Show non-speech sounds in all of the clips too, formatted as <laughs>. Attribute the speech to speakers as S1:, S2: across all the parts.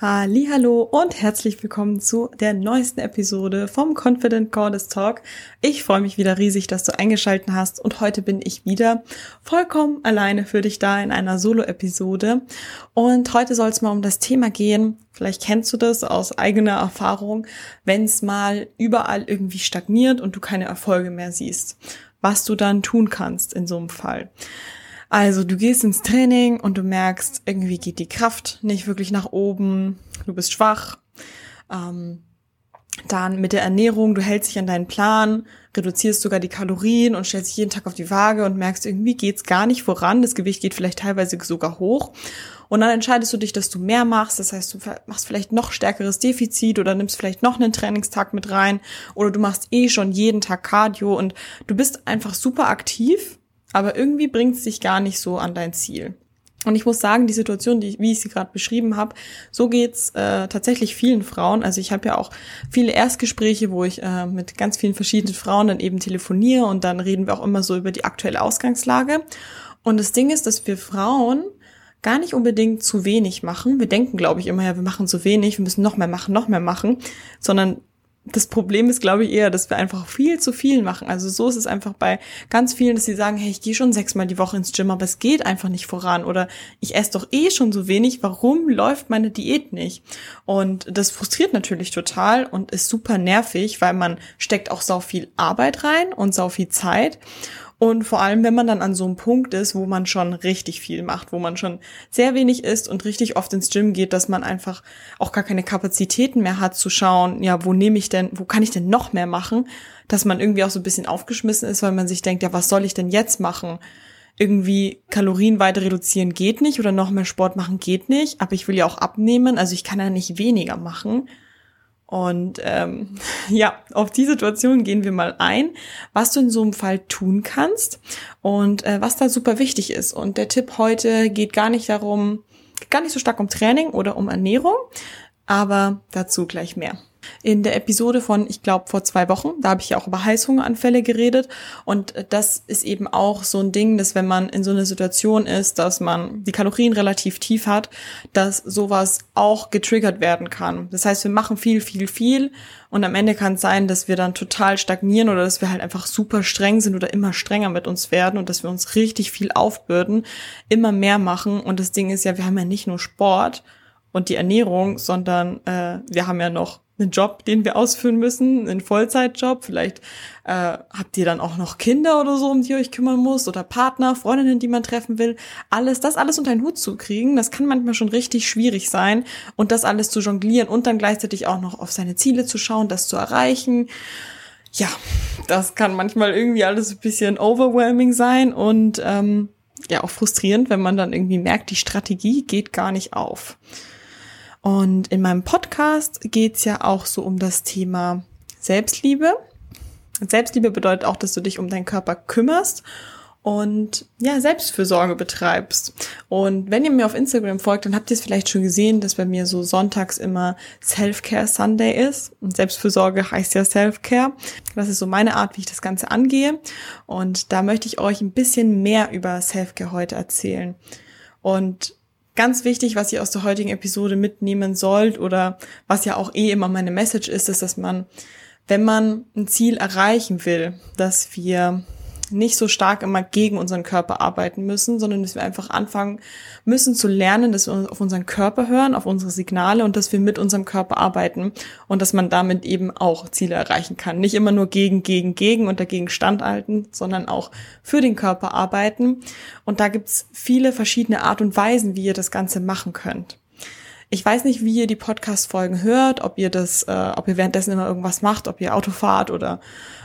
S1: Hallo und herzlich willkommen zu der neuesten Episode vom Confident Goddess Talk. Ich freue mich wieder riesig, dass du eingeschalten hast und heute bin ich wieder vollkommen alleine für dich da in einer Solo-Episode. Und heute soll es mal um das Thema gehen. Vielleicht kennst du das aus eigener Erfahrung, wenn es mal überall irgendwie stagniert und du keine Erfolge mehr siehst. Was du dann tun kannst in so einem Fall. Also du gehst ins Training und du merkst, irgendwie geht die Kraft nicht wirklich nach oben, du bist schwach. Ähm, dann mit der Ernährung, du hältst dich an deinen Plan, reduzierst sogar die Kalorien und stellst dich jeden Tag auf die Waage und merkst, irgendwie geht's gar nicht voran. Das Gewicht geht vielleicht teilweise sogar hoch. Und dann entscheidest du dich, dass du mehr machst. Das heißt, du machst vielleicht noch stärkeres Defizit oder nimmst vielleicht noch einen Trainingstag mit rein. Oder du machst eh schon jeden Tag Cardio und du bist einfach super aktiv aber irgendwie bringt es dich gar nicht so an dein Ziel. Und ich muss sagen, die Situation, die, wie ich sie gerade beschrieben habe, so geht's äh, tatsächlich vielen Frauen. Also ich habe ja auch viele Erstgespräche, wo ich äh, mit ganz vielen verschiedenen Frauen dann eben telefoniere und dann reden wir auch immer so über die aktuelle Ausgangslage. Und das Ding ist, dass wir Frauen gar nicht unbedingt zu wenig machen. Wir denken, glaube ich, immer, ja, wir machen zu wenig, wir müssen noch mehr machen, noch mehr machen, sondern das Problem ist, glaube ich, eher, dass wir einfach viel zu viel machen. Also so ist es einfach bei ganz vielen, dass sie sagen, hey, ich gehe schon sechsmal die Woche ins Gym, aber es geht einfach nicht voran. Oder ich esse doch eh schon so wenig, warum läuft meine Diät nicht? Und das frustriert natürlich total und ist super nervig, weil man steckt auch sau viel Arbeit rein und sau viel Zeit. Und vor allem, wenn man dann an so einem Punkt ist, wo man schon richtig viel macht, wo man schon sehr wenig isst und richtig oft ins Gym geht, dass man einfach auch gar keine Kapazitäten mehr hat zu schauen, ja, wo nehme ich denn, wo kann ich denn noch mehr machen, dass man irgendwie auch so ein bisschen aufgeschmissen ist, weil man sich denkt, ja, was soll ich denn jetzt machen? Irgendwie Kalorien weiter reduzieren geht nicht oder noch mehr Sport machen geht nicht, aber ich will ja auch abnehmen, also ich kann ja nicht weniger machen. Und ähm, <laughs> ja, auf die Situation gehen wir mal ein, was du in so einem Fall tun kannst und äh, was da super wichtig ist. Und der Tipp heute geht gar nicht darum, gar nicht so stark um Training oder um Ernährung, aber dazu gleich mehr in der Episode von, ich glaube, vor zwei Wochen. Da habe ich ja auch über Heißhungeranfälle geredet. Und das ist eben auch so ein Ding, dass wenn man in so einer Situation ist, dass man die Kalorien relativ tief hat, dass sowas auch getriggert werden kann. Das heißt, wir machen viel, viel, viel. Und am Ende kann es sein, dass wir dann total stagnieren oder dass wir halt einfach super streng sind oder immer strenger mit uns werden und dass wir uns richtig viel aufbürden, immer mehr machen. Und das Ding ist ja, wir haben ja nicht nur Sport und die Ernährung, sondern äh, wir haben ja noch einen Job, den wir ausführen müssen, einen Vollzeitjob. Vielleicht äh, habt ihr dann auch noch Kinder oder so, um die ihr euch kümmern muss oder Partner, Freundinnen, die man treffen will. Alles, das alles unter einen Hut zu kriegen, das kann manchmal schon richtig schwierig sein und das alles zu jonglieren und dann gleichzeitig auch noch auf seine Ziele zu schauen, das zu erreichen. Ja, das kann manchmal irgendwie alles ein bisschen overwhelming sein und ähm, ja auch frustrierend, wenn man dann irgendwie merkt, die Strategie geht gar nicht auf. Und in meinem Podcast geht's ja auch so um das Thema Selbstliebe. Selbstliebe bedeutet auch, dass du dich um deinen Körper kümmerst und ja, Selbstfürsorge betreibst. Und wenn ihr mir auf Instagram folgt, dann habt ihr es vielleicht schon gesehen, dass bei mir so sonntags immer Self-Care Sunday ist. Und Selbstfürsorge heißt ja Self-Care. Das ist so meine Art, wie ich das Ganze angehe. Und da möchte ich euch ein bisschen mehr über Self-Care heute erzählen. Und Ganz wichtig, was ihr aus der heutigen Episode mitnehmen sollt oder was ja auch eh immer meine Message ist, ist, dass man, wenn man ein Ziel erreichen will, dass wir nicht so stark immer gegen unseren Körper arbeiten müssen, sondern dass wir einfach anfangen müssen zu lernen, dass wir auf unseren Körper hören, auf unsere Signale und dass wir mit unserem Körper arbeiten und dass man damit eben auch Ziele erreichen kann. Nicht immer nur gegen, gegen, gegen und dagegen standhalten, sondern auch für den Körper arbeiten. Und da gibt's viele verschiedene Art und Weisen, wie ihr das Ganze machen könnt. Ich weiß nicht, wie ihr die Podcast-Folgen hört, ob ihr das, äh, ob ihr währenddessen immer irgendwas macht, ob ihr Auto fahrt oder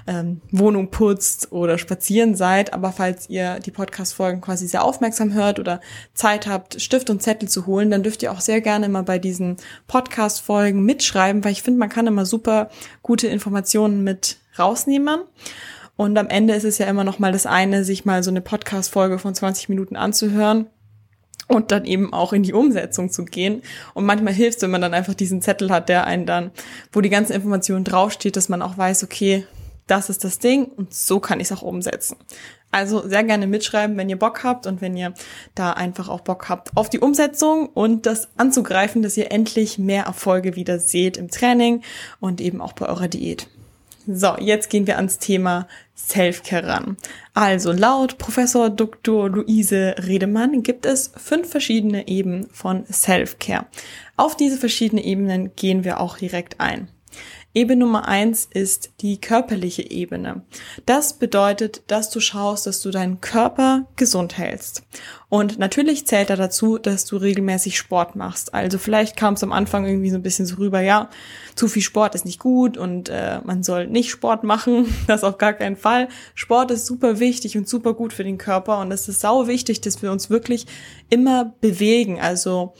S1: ähm, Wohnung putzt oder spazieren seid. Aber falls ihr die Podcast-Folgen quasi sehr aufmerksam hört oder Zeit habt, Stift und Zettel zu holen, dann dürft ihr auch sehr gerne immer bei diesen Podcast-Folgen mitschreiben, weil ich finde, man kann immer super gute Informationen mit rausnehmen. Und am Ende ist es ja immer noch mal das eine, sich mal so eine Podcast-Folge von 20 Minuten anzuhören und dann eben auch in die Umsetzung zu gehen. Und manchmal hilft es, wenn man dann einfach diesen Zettel hat, der einen dann, wo die ganze Information draufsteht, dass man auch weiß, okay, das ist das Ding und so kann ich es auch umsetzen. Also sehr gerne mitschreiben, wenn ihr Bock habt und wenn ihr da einfach auch Bock habt auf die Umsetzung und das anzugreifen, dass ihr endlich mehr Erfolge wieder seht im Training und eben auch bei eurer Diät. So, jetzt gehen wir ans Thema Selfcare ran. Also laut Professor Dr. Luise Redemann gibt es fünf verschiedene Ebenen von Selfcare. Auf diese verschiedenen Ebenen gehen wir auch direkt ein. Ebene Nummer eins ist die körperliche Ebene. Das bedeutet, dass du schaust, dass du deinen Körper gesund hältst. Und natürlich zählt da dazu, dass du regelmäßig Sport machst. Also vielleicht kam es am Anfang irgendwie so ein bisschen so rüber, ja, zu viel Sport ist nicht gut und äh, man soll nicht Sport machen. <laughs> Das auf gar keinen Fall. Sport ist super wichtig und super gut für den Körper und es ist sau wichtig, dass wir uns wirklich immer bewegen. Also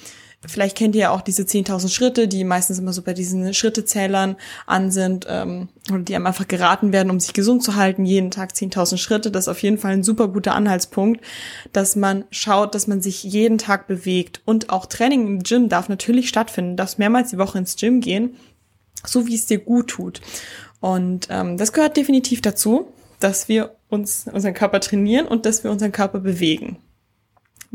S1: Vielleicht kennt ihr ja auch diese 10.000 Schritte, die meistens immer so bei diesen Schrittezählern an sind ähm, oder die einem einfach geraten werden, um sich gesund zu halten. Jeden Tag 10.000 Schritte, das ist auf jeden Fall ein super guter Anhaltspunkt, dass man schaut, dass man sich jeden Tag bewegt. Und auch Training im Gym darf natürlich stattfinden. Darfst mehrmals die Woche ins Gym gehen, so wie es dir gut tut. Und ähm, das gehört definitiv dazu, dass wir uns unseren Körper trainieren und dass wir unseren Körper bewegen.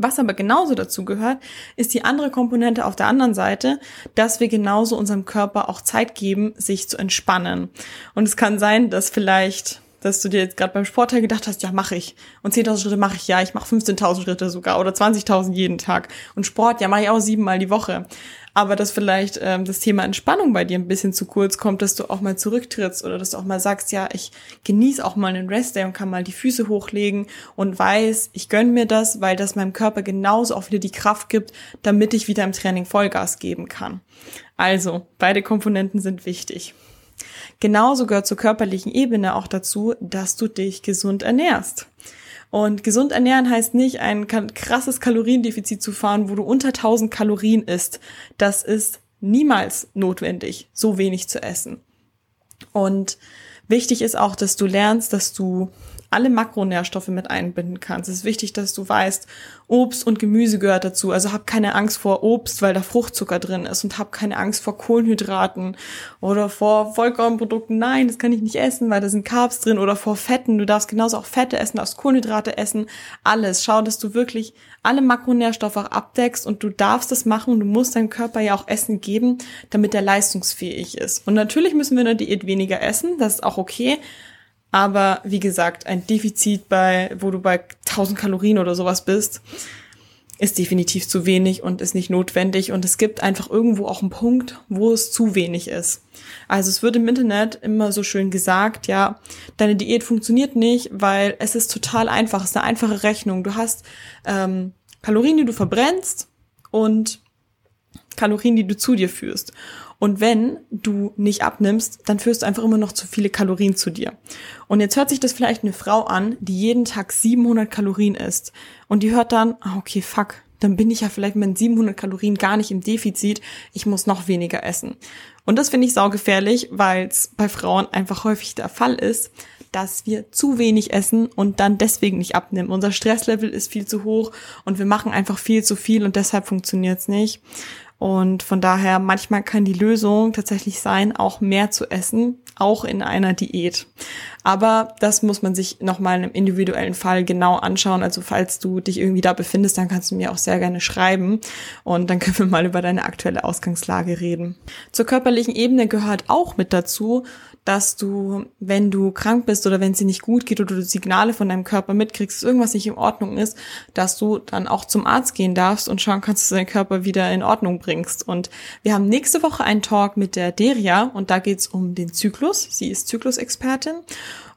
S1: Was aber genauso dazu gehört, ist die andere Komponente auf der anderen Seite, dass wir genauso unserem Körper auch Zeit geben, sich zu entspannen. Und es kann sein, dass vielleicht dass du dir jetzt gerade beim Sportteil gedacht hast, ja, mache ich. Und 10.000 Schritte mache ich, ja, ich mache 15.000 Schritte sogar oder 20.000 jeden Tag. Und Sport, ja, mache ich auch siebenmal die Woche aber dass vielleicht ähm, das Thema Entspannung bei dir ein bisschen zu kurz kommt, dass du auch mal zurücktrittst oder dass du auch mal sagst, ja, ich genieße auch mal einen Restday und kann mal die Füße hochlegen und weiß, ich gönn mir das, weil das meinem Körper genauso auch wieder die Kraft gibt, damit ich wieder im Training Vollgas geben kann. Also, beide Komponenten sind wichtig. Genauso gehört zur körperlichen Ebene auch dazu, dass du dich gesund ernährst. Und gesund ernähren heißt nicht, ein krasses Kaloriendefizit zu fahren, wo du unter 1000 Kalorien isst. Das ist niemals notwendig, so wenig zu essen. Und wichtig ist auch, dass du lernst, dass du alle Makronährstoffe mit einbinden kannst. Es ist wichtig, dass du weißt, Obst und Gemüse gehört dazu. Also hab keine Angst vor Obst, weil da Fruchtzucker drin ist und hab keine Angst vor Kohlenhydraten oder vor Vollkornprodukten. Nein, das kann ich nicht essen, weil da sind Carbs drin oder vor Fetten. Du darfst genauso auch Fette essen, darfst Kohlenhydrate essen, alles. Schau, dass du wirklich alle Makronährstoffe auch abdeckst und du darfst das machen. Du musst deinem Körper ja auch Essen geben, damit er leistungsfähig ist. Und natürlich müssen wir in der Diät weniger essen, das ist auch okay. Aber wie gesagt, ein Defizit bei, wo du bei 1000 Kalorien oder sowas bist, ist definitiv zu wenig und ist nicht notwendig. Und es gibt einfach irgendwo auch einen Punkt, wo es zu wenig ist. Also es wird im Internet immer so schön gesagt, ja, deine Diät funktioniert nicht, weil es ist total einfach. Es ist eine einfache Rechnung. Du hast ähm, Kalorien, die du verbrennst und Kalorien, die du zu dir führst. Und wenn du nicht abnimmst, dann führst du einfach immer noch zu viele Kalorien zu dir. Und jetzt hört sich das vielleicht eine Frau an, die jeden Tag 700 Kalorien isst. Und die hört dann, ah, okay, fuck, dann bin ich ja vielleicht mit 700 Kalorien gar nicht im Defizit. Ich muss noch weniger essen. Und das finde ich saugefährlich, weil es bei Frauen einfach häufig der Fall ist, dass wir zu wenig essen und dann deswegen nicht abnehmen. Unser Stresslevel ist viel zu hoch und wir machen einfach viel zu viel und deshalb funktioniert es nicht. Und von daher, manchmal kann die Lösung tatsächlich sein, auch mehr zu essen, auch in einer Diät. Aber das muss man sich nochmal im individuellen Fall genau anschauen. Also falls du dich irgendwie da befindest, dann kannst du mir auch sehr gerne schreiben und dann können wir mal über deine aktuelle Ausgangslage reden. Zur körperlichen Ebene gehört auch mit dazu, dass du, wenn du krank bist oder wenn es dir nicht gut geht oder du Signale von deinem Körper mitkriegst, dass irgendwas nicht in Ordnung ist, dass du dann auch zum Arzt gehen darfst und schauen kannst, dass du deinen Körper wieder in Ordnung bringst. Und wir haben nächste Woche einen Talk mit der Deria und da geht's um den Zyklus. Sie ist Zyklusexpertin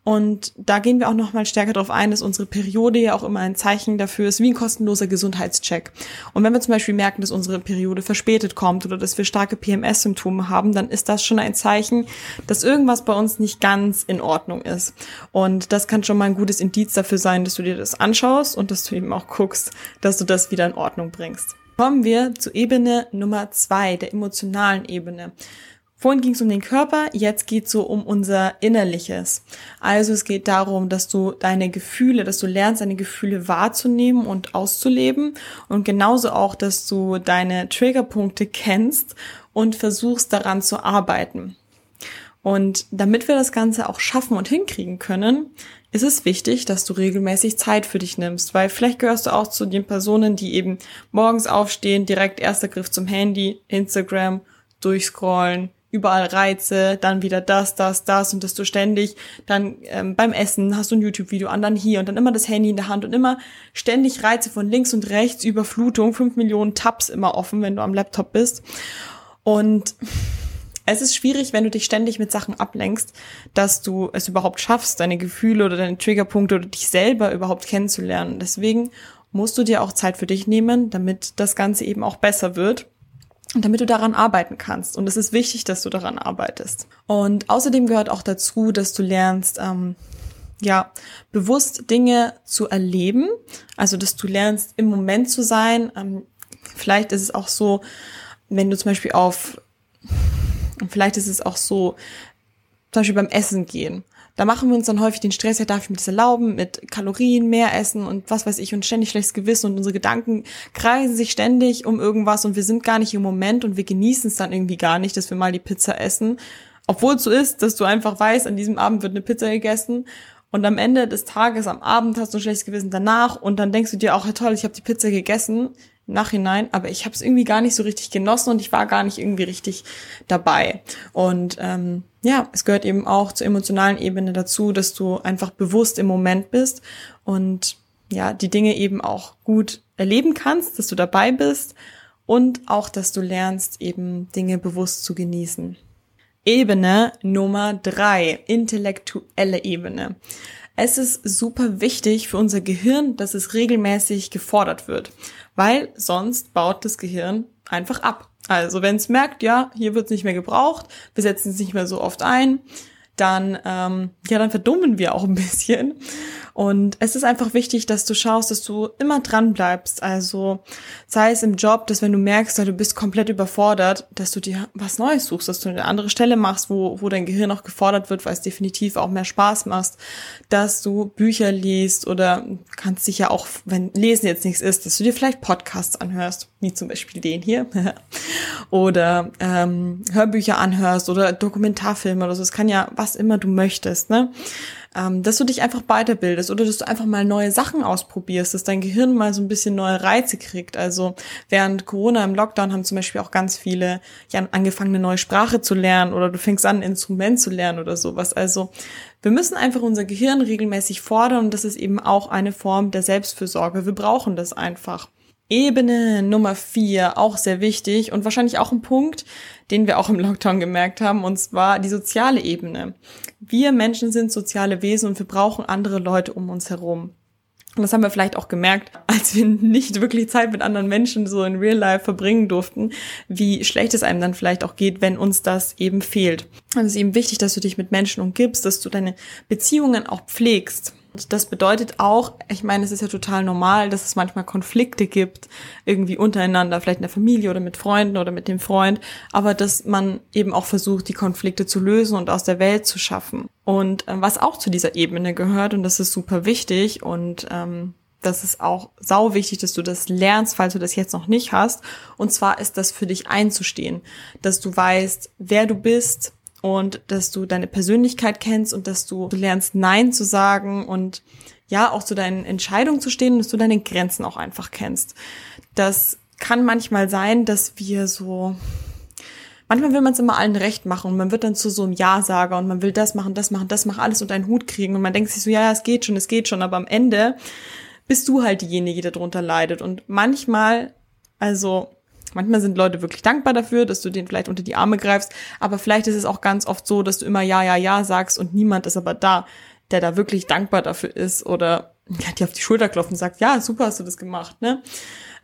S1: und da gehen wir auch noch mal stärker darauf ein, dass unsere Periode ja auch immer ein Zeichen dafür ist, wie ein kostenloser Gesundheitscheck. Und wenn wir zum Beispiel merken, dass unsere Periode verspätet kommt oder dass wir starke PMS-Symptome haben, dann ist das schon ein Zeichen, dass irgendwas bei uns nicht ganz in Ordnung ist. Und das kann schon mal ein gutes Indiz dafür sein, dass du dir das anschaust und dass du eben auch guckst, dass du das wieder in Ordnung bringst. Kommen wir zu Ebene Nummer zwei, der emotionalen Ebene. Vorhin ging es um den Körper, jetzt geht es so um unser Innerliches. Also es geht darum, dass du deine Gefühle, dass du lernst, deine Gefühle wahrzunehmen und auszuleben und genauso auch, dass du deine Triggerpunkte kennst und versuchst daran zu arbeiten. Und damit wir das Ganze auch schaffen und hinkriegen können, ist es wichtig, dass du regelmäßig Zeit für dich nimmst, weil vielleicht gehörst du auch zu den Personen, die eben morgens aufstehen, direkt erster Griff zum Handy, Instagram, durchscrollen, überall Reize, dann wieder das, das, das und dass du ständig dann ähm, beim Essen hast du ein YouTube-Video an, dann hier und dann immer das Handy in der Hand und immer ständig Reize von links und rechts, Überflutung, fünf Millionen Tabs immer offen, wenn du am Laptop bist. Und es ist schwierig, wenn du dich ständig mit Sachen ablenkst, dass du es überhaupt schaffst, deine Gefühle oder deine Triggerpunkte oder dich selber überhaupt kennenzulernen. Deswegen musst du dir auch Zeit für dich nehmen, damit das Ganze eben auch besser wird damit du daran arbeiten kannst. Und es ist wichtig, dass du daran arbeitest. Und außerdem gehört auch dazu, dass du lernst, ähm, ja, bewusst Dinge zu erleben. Also, dass du lernst, im Moment zu sein. Ähm, vielleicht ist es auch so, wenn du zum Beispiel auf vielleicht ist es auch so, zum Beispiel beim Essen gehen. Da machen wir uns dann häufig den Stress, ja, darf ich mir das erlauben, mit Kalorien mehr essen und was weiß ich und ständig schlechtes Gewissen und unsere Gedanken kreisen sich ständig um irgendwas und wir sind gar nicht im Moment und wir genießen es dann irgendwie gar nicht, dass wir mal die Pizza essen. Obwohl es so ist, dass du einfach weißt, an diesem Abend wird eine Pizza gegessen und am Ende des Tages, am Abend hast du ein schlechtes Gewissen danach und dann denkst du dir auch, ja toll, ich habe die Pizza gegessen Nachhinein, aber ich habe es irgendwie gar nicht so richtig genossen und ich war gar nicht irgendwie richtig dabei. Und ähm, ja, es gehört eben auch zur emotionalen Ebene dazu, dass du einfach bewusst im Moment bist und ja, die Dinge eben auch gut erleben kannst, dass du dabei bist und auch, dass du lernst, eben Dinge bewusst zu genießen. Ebene Nummer drei, intellektuelle Ebene. Es ist super wichtig für unser Gehirn, dass es regelmäßig gefordert wird, weil sonst baut das Gehirn einfach ab. Also wenn es merkt, ja, hier wird es nicht mehr gebraucht, wir setzen es nicht mehr so oft ein, dann ähm, ja, dann verdummen wir auch ein bisschen und es ist einfach wichtig, dass du schaust, dass du immer dran bleibst. Also sei es im Job, dass wenn du merkst, du bist komplett überfordert, dass du dir was Neues suchst, dass du eine andere Stelle machst, wo, wo dein Gehirn auch gefordert wird, weil es definitiv auch mehr Spaß macht, dass du Bücher liest oder kannst dich ja auch, wenn Lesen jetzt nichts ist, dass du dir vielleicht Podcasts anhörst, wie zum Beispiel den hier, <laughs> oder ähm, Hörbücher anhörst oder Dokumentarfilme oder so. Es kann ja was immer du möchtest, ne? Ähm, dass du dich einfach weiterbildest oder dass du einfach mal neue Sachen ausprobierst, dass dein Gehirn mal so ein bisschen neue Reize kriegt. Also während Corona im Lockdown haben zum Beispiel auch ganz viele ja, angefangen, eine neue Sprache zu lernen oder du fängst an, ein Instrument zu lernen oder sowas. Also wir müssen einfach unser Gehirn regelmäßig fordern und das ist eben auch eine Form der Selbstfürsorge. Wir brauchen das einfach. Ebene Nummer vier, auch sehr wichtig und wahrscheinlich auch ein Punkt, den wir auch im Lockdown gemerkt haben, und zwar die soziale Ebene. Wir Menschen sind soziale Wesen und wir brauchen andere Leute um uns herum. Und das haben wir vielleicht auch gemerkt, als wir nicht wirklich Zeit mit anderen Menschen so in Real Life verbringen durften, wie schlecht es einem dann vielleicht auch geht, wenn uns das eben fehlt. Und es ist eben wichtig, dass du dich mit Menschen umgibst, dass du deine Beziehungen auch pflegst. Das bedeutet auch, ich meine, es ist ja total normal, dass es manchmal Konflikte gibt, irgendwie untereinander, vielleicht in der Familie oder mit Freunden oder mit dem Freund, aber dass man eben auch versucht, die Konflikte zu lösen und aus der Welt zu schaffen. Und äh, was auch zu dieser Ebene gehört, und das ist super wichtig und ähm, das ist auch sau wichtig, dass du das lernst, falls du das jetzt noch nicht hast. Und zwar ist das für dich einzustehen, dass du weißt, wer du bist, und dass du deine Persönlichkeit kennst und dass du, lernst Nein zu sagen und ja, auch zu deinen Entscheidungen zu stehen und dass du deine Grenzen auch einfach kennst. Das kann manchmal sein, dass wir so, manchmal will man es immer allen recht machen und man wird dann zu so einem Ja-Sager und man will das machen, das machen, das machen, alles unter einen Hut kriegen und man denkt sich so, ja, ja, es geht schon, es geht schon, aber am Ende bist du halt diejenige, die darunter leidet und manchmal, also Manchmal sind Leute wirklich dankbar dafür, dass du denen vielleicht unter die Arme greifst, aber vielleicht ist es auch ganz oft so, dass du immer ja, ja, ja sagst und niemand ist aber da, der da wirklich dankbar dafür ist oder dir auf die Schulter klopft und sagt, ja, super hast du das gemacht, ne?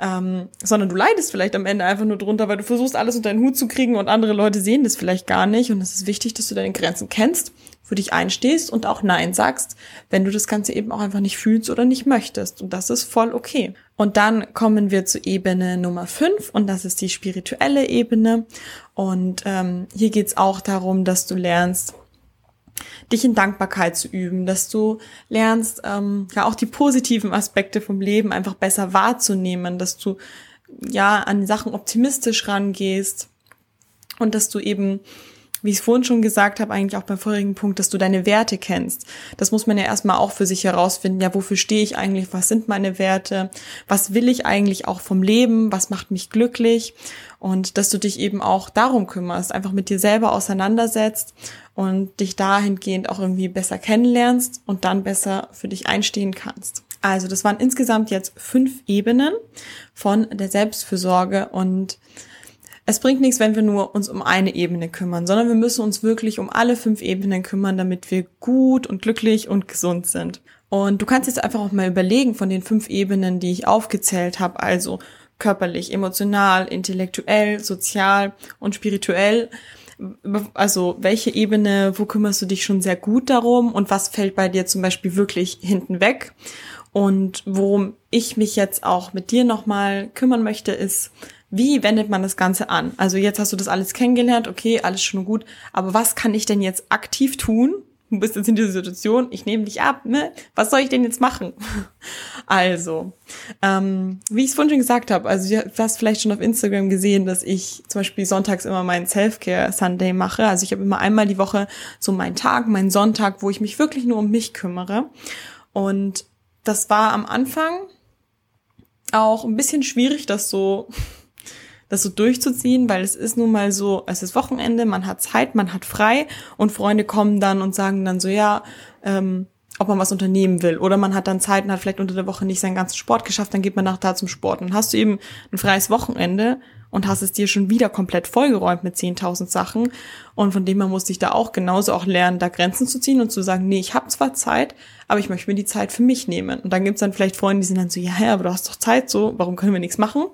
S1: Ähm, sondern du leidest vielleicht am Ende einfach nur drunter, weil du versuchst, alles unter deinen Hut zu kriegen und andere Leute sehen das vielleicht gar nicht. Und es ist wichtig, dass du deine Grenzen kennst, für dich einstehst und auch Nein sagst, wenn du das Ganze eben auch einfach nicht fühlst oder nicht möchtest. Und das ist voll okay. Und dann kommen wir zu Ebene Nummer 5 und das ist die spirituelle Ebene. Und ähm, hier geht's auch darum, dass du lernst, dich in Dankbarkeit zu üben, dass du lernst, ähm, ja auch die positiven Aspekte vom Leben einfach besser wahrzunehmen, dass du ja an Sachen optimistisch rangehst und dass du eben wie ich vorhin schon gesagt habe, eigentlich auch beim vorigen Punkt, dass du deine Werte kennst. Das muss man ja erstmal auch für sich herausfinden. Ja, wofür stehe ich eigentlich? Was sind meine Werte? Was will ich eigentlich auch vom Leben? Was macht mich glücklich? Und dass du dich eben auch darum kümmerst, einfach mit dir selber auseinandersetzt und dich dahingehend auch irgendwie besser kennenlernst und dann besser für dich einstehen kannst. Also das waren insgesamt jetzt fünf Ebenen von der Selbstfürsorge und es bringt nichts, wenn wir nur uns um eine Ebene kümmern, sondern wir müssen uns wirklich um alle fünf Ebenen kümmern, damit wir gut und glücklich und gesund sind. Und du kannst jetzt einfach auch mal überlegen von den fünf Ebenen, die ich aufgezählt habe, also körperlich, emotional, intellektuell, sozial und spirituell. Also welche Ebene, wo kümmerst du dich schon sehr gut darum und was fällt bei dir zum Beispiel wirklich hinten weg? Und worum ich mich jetzt auch mit dir nochmal kümmern möchte, ist, wie wendet man das Ganze an? Also jetzt hast du das alles kennengelernt, okay, alles schon gut, aber was kann ich denn jetzt aktiv tun? Du bist jetzt in dieser Situation, ich nehme dich ab, ne? Was soll ich denn jetzt machen? <laughs> Also, ähm, wie ich es vorhin schon gesagt habe, also du hast vielleicht schon auf Instagram gesehen, dass ich zum Beispiel sonntags immer meinen Self-Care-Sunday mache. Also ich habe immer einmal die Woche so meinen Tag, meinen Sonntag, wo ich mich wirklich nur um mich kümmere. Und das war am Anfang auch ein bisschen schwierig, das so das so durchzuziehen, weil es ist nun mal so, es ist Wochenende, man hat Zeit, man hat frei und Freunde kommen dann und sagen dann so, ja, ähm, ob man was unternehmen will. Oder man hat dann Zeit und hat vielleicht unter der Woche nicht seinen ganzen Sport geschafft, dann geht man nach da zum Sport. Und hast du eben ein freies Wochenende und hast es dir schon wieder komplett vollgeräumt mit 10.000 Sachen. Und von dem her musste ich da auch genauso auch lernen, da Grenzen zu ziehen und zu sagen, nee, ich habe zwar Zeit, aber ich möchte mir die Zeit für mich nehmen. Und dann gibt's dann vielleicht Freunde, die sind dann so, ja, ja, aber du hast doch Zeit, so, warum können wir nichts machen?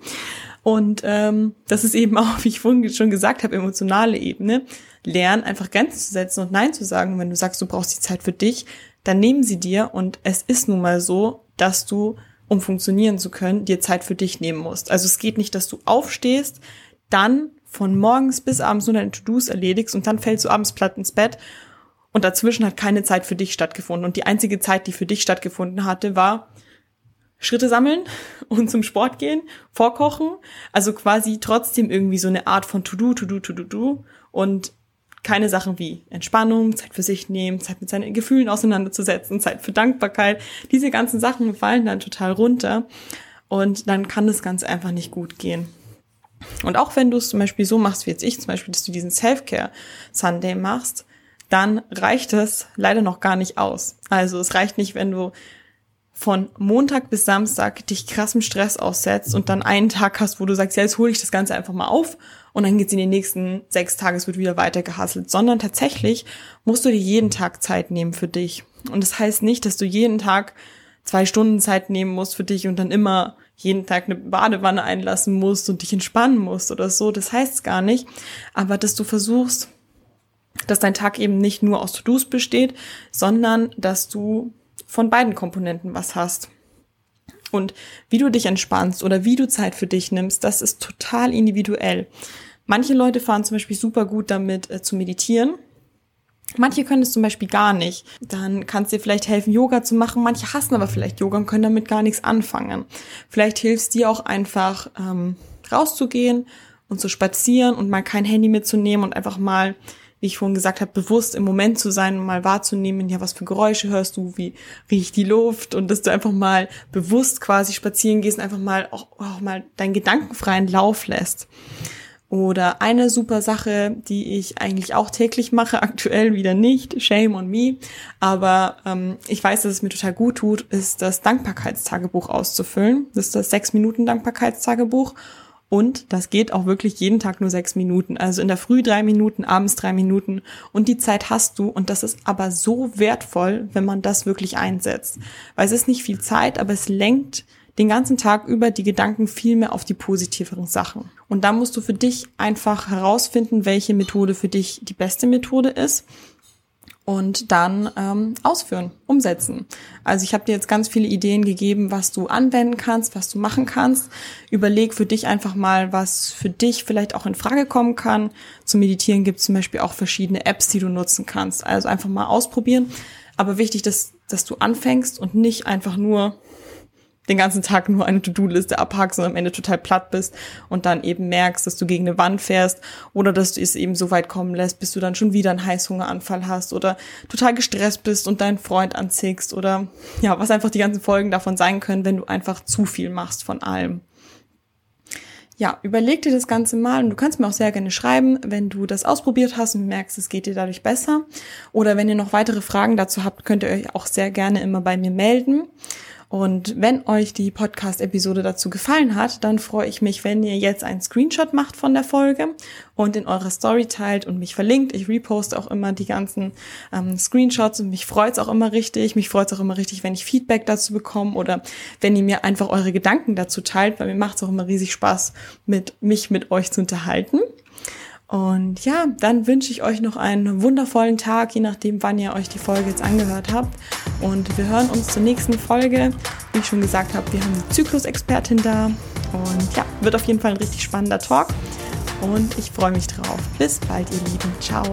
S1: Und ähm, das ist eben <laughs> auch, wie ich vorhin schon gesagt habe, emotionale Ebene. Lernen, einfach Grenzen zu setzen und Nein zu sagen. Wenn du sagst, du brauchst die Zeit für dich, dann nehmen sie dir. Und es ist nun mal so, dass du, um funktionieren zu können, dir Zeit für dich nehmen musst. Also es geht nicht, dass du aufstehst, dann von morgens bis abends nur deine To-Dos erledigst und dann fällst du abends platt ins Bett und dazwischen hat keine Zeit für dich stattgefunden. Und die einzige Zeit, die für dich stattgefunden hatte, war Schritte sammeln und zum Sport gehen, vorkochen. Also quasi trotzdem irgendwie so eine Art von To-Do, To-Do, To-Do-Do und keine Sachen wie Entspannung, Zeit für sich nehmen, Zeit mit seinen Gefühlen auseinanderzusetzen, Zeit für Dankbarkeit. Diese ganzen Sachen fallen dann total runter und dann kann das Ganze einfach nicht gut gehen. Und auch wenn du es zum Beispiel so machst wie jetzt ich, zum Beispiel, dass du diesen Self-Care Sunday machst, dann reicht es leider noch gar nicht aus. Also es reicht nicht, wenn du von Montag bis Samstag dich krassem Stress aussetzt und dann einen Tag hast, wo du sagst, ja, jetzt hole ich das Ganze einfach mal auf und dann geht's in den nächsten sechs Tagen, es wird wieder weiter gehasselt, sondern tatsächlich musst du dir jeden Tag Zeit nehmen für dich. Und das heißt nicht, dass du jeden Tag zwei Stunden Zeit nehmen musst für dich und dann immer jeden Tag eine Badewanne einlassen musst und dich entspannen musst oder so. Das heißt gar nicht. Aber dass du versuchst, dass dein Tag eben nicht nur aus To-Dos besteht, sondern dass du von beiden Komponenten was hast. Und wie du dich entspannst oder wie du Zeit für dich nimmst, das ist total individuell. Manche Leute fahren zum Beispiel super gut damit äh, zu meditieren. Manche können es zum Beispiel gar nicht. Dann kann es dir vielleicht helfen, Yoga zu machen. Manche hassen aber vielleicht Yoga und können damit gar nichts anfangen. Vielleicht hilft dir auch einfach ähm, rauszugehen und zu spazieren und mal kein Handy mitzunehmen und einfach mal wie ich vorhin gesagt habe, bewusst im Moment zu sein und mal wahrzunehmen, ja, was für Geräusche hörst du, wie riecht die Luft und dass du einfach mal bewusst quasi spazieren gehst und einfach mal auch, auch mal deinen gedankenfreien Lauf lässt. Oder eine super Sache, die ich eigentlich auch täglich mache, <laughs> aktuell wieder nicht, shame on me, aber ähm, ich weiß, dass es mir total gut tut, ist das Dankbarkeitstagebuch auszufüllen. Das ist das sechs Minuten Dankbarkeitstagebuch und das geht auch wirklich jeden Tag nur sechs Minuten. Also in der Früh drei Minuten, abends drei Minuten. Und die Zeit hast du. Und das ist aber so wertvoll, wenn man das wirklich einsetzt. Weil es ist nicht viel Zeit, aber es lenkt den ganzen Tag über die Gedanken viel mehr auf die positiveren Sachen. Und da musst du für dich einfach herausfinden, welche Methode für dich die beste Methode ist und dann ähm, ausführen, umsetzen. Also ich habe dir jetzt ganz viele Ideen gegeben, was du anwenden kannst, was du machen kannst. Überleg für dich einfach mal, was für dich vielleicht auch in Frage kommen kann. Zum Meditieren gibt es zum Beispiel auch verschiedene Apps, die du nutzen kannst. Also einfach mal ausprobieren. Aber wichtig, dass, dass du anfängst und nicht einfach nur den ganzen Tag nur eine To-Do-Liste abhackst und am Ende total platt bist und dann eben merkst, dass du gegen eine Wand fährst oder dass du es eben so weit kommen lässt, bis du dann schon wieder einen Heißhungeranfall hast oder total gestresst bist und deinen Freund anziehst oder ja, was einfach die ganzen Folgen davon sein können, wenn du einfach zu viel machst von allem. Ja, überleg dir das Ganze mal und du kannst mir auch sehr gerne schreiben, wenn du das ausprobiert hast und merkst, es geht dir dadurch besser. Oder wenn ihr noch weitere Fragen dazu habt, könnt ihr euch auch sehr gerne immer bei mir melden. Und wenn euch die Podcast-Episode dazu gefallen hat, dann freue ich mich, wenn ihr jetzt einen Screenshot macht von der Folge und in eurer Story teilt und mich verlinkt. Ich reposte auch immer die ganzen ähm, Screenshots und mich freut es auch immer richtig. Mich freut es auch immer richtig, wenn ich Feedback dazu bekomme oder wenn ihr mir einfach eure Gedanken dazu teilt, weil mir macht es auch immer riesig Spaß, mit mich mit euch zu unterhalten. Und ja, dann wünsche ich euch noch einen wundervollen Tag, je nachdem, wann ihr euch die Folge jetzt angehört habt. Und wir hören uns zur nächsten Folge. Wie ich schon gesagt habe, wir haben eine Zyklusexpertin da. Und ja, wird auf jeden Fall ein richtig spannender Talk. Und ich freue mich drauf. Bis bald, ihr Lieben. Ciao.